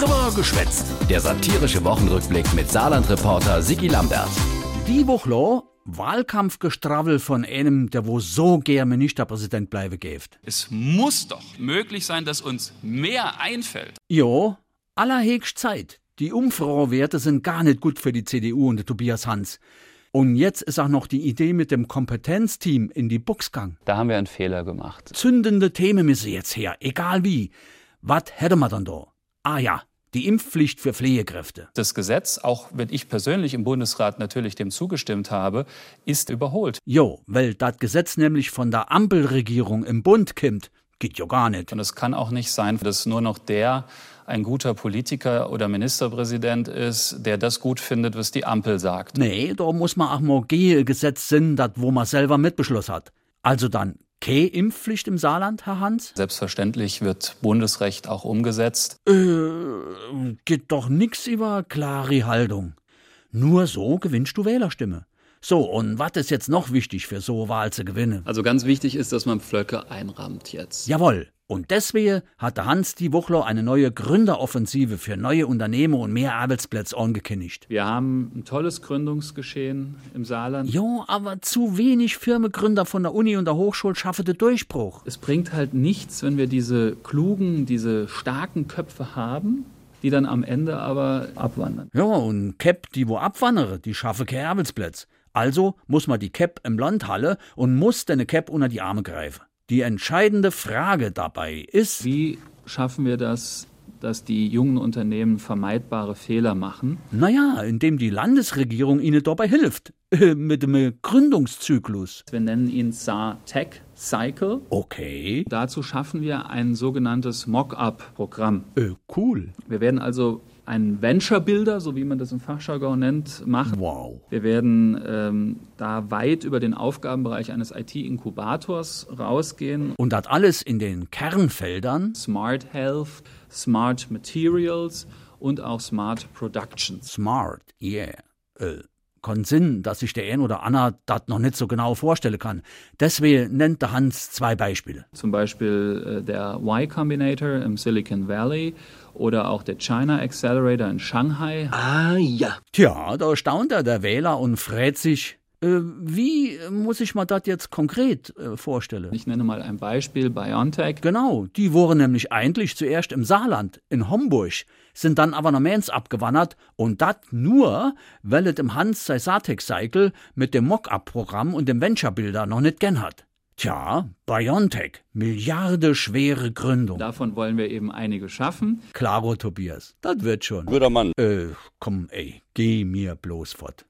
Drüber geschwätzt. Der satirische Wochenrückblick mit Saarland-Reporter Sigi Lambert. Die Woche Wahlkampfgestravel von einem, der wo so gern Ministerpräsident bleibe gäft. Es muss doch möglich sein, dass uns mehr einfällt. Jo, allerhegst Zeit. Die Umfrauwerte sind gar nicht gut für die CDU und Tobias Hans. Und jetzt ist auch noch die Idee mit dem Kompetenzteam in die Buchsgang. Da haben wir einen Fehler gemacht. Zündende Themen müssen jetzt her, egal wie. Was hätte man dann da? Ah ja, die Impfpflicht für Pflegekräfte. Das Gesetz, auch wenn ich persönlich im Bundesrat natürlich dem zugestimmt habe, ist überholt. Jo, weil das Gesetz nämlich von der Ampelregierung im Bund kimmt. Geht ja gar nicht. Und es kann auch nicht sein, dass nur noch der ein guter Politiker oder Ministerpräsident ist, der das gut findet, was die Ampel sagt. Nee, da muss man auch mal Gesetz sind, das wo man selber mitbeschlossen hat. Also dann keine Impfpflicht im Saarland, Herr Hans? Selbstverständlich wird Bundesrecht auch umgesetzt. Äh, geht doch nix über klare Haltung. Nur so gewinnst du Wählerstimme. So, und was ist jetzt noch wichtig für so Wahl zu gewinnen? Also ganz wichtig ist, dass man Pflöcke einrammt jetzt. Jawohl. Und deswegen hatte Hans die Woche eine neue Gründeroffensive für neue Unternehmen und mehr Arbeitsplätze angekündigt. Wir haben ein tolles Gründungsgeschehen im Saarland. Jo, aber zu wenig Firmengründer von der Uni und der Hochschule schaffen den Durchbruch. Es bringt halt nichts, wenn wir diese klugen, diese starken Köpfe haben, die dann am Ende aber abwandern. Ja, und Cap, die wo abwandere, die schaffe keine Arbeitsplätze. Also muss man die Cap im Land halle und muss deine Cap unter die Arme greifen. Die entscheidende Frage dabei ist, wie schaffen wir das, dass die jungen Unternehmen vermeidbare Fehler machen? Naja, indem die Landesregierung ihnen dabei hilft. Äh, mit dem Gründungszyklus. Wir nennen ihn Saar Tech Cycle. Okay. Dazu schaffen wir ein sogenanntes Mock-up-Programm. Äh, cool. Wir werden also einen Venture Builder, so wie man das im Fachjargon nennt, machen. Wow. Wir werden ähm, da weit über den Aufgabenbereich eines IT-Inkubators rausgehen. Und das alles in den Kernfeldern Smart Health, Smart Materials und auch Smart Productions. Smart, yeah. Äh, kann Sinn, dass sich der ein oder Anna das noch nicht so genau vorstellen kann. Deswegen nennt der Hans zwei Beispiele. Zum Beispiel äh, der Y Combinator im Silicon Valley oder auch der China Accelerator in Shanghai. Ah ja. Tja, da staunt er der Wähler und fragt sich, wie muss ich mir das jetzt konkret äh, vorstellen? Ich nenne mal ein Beispiel, BioNTech. Genau, die wurden nämlich eigentlich zuerst im Saarland, in Homburg, sind dann aber nach Mainz abgewandert und das nur, weil es im Hans sein Satex-Cycle mit dem Mock-up-Programm und dem Venture-Builder noch nicht gern hat. Tja, BioNTech, milliardeschwere Gründung. Davon wollen wir eben einige schaffen. Klaro, Tobias, das wird schon. Guter Mann. Äh, komm, ey, geh mir bloß fort.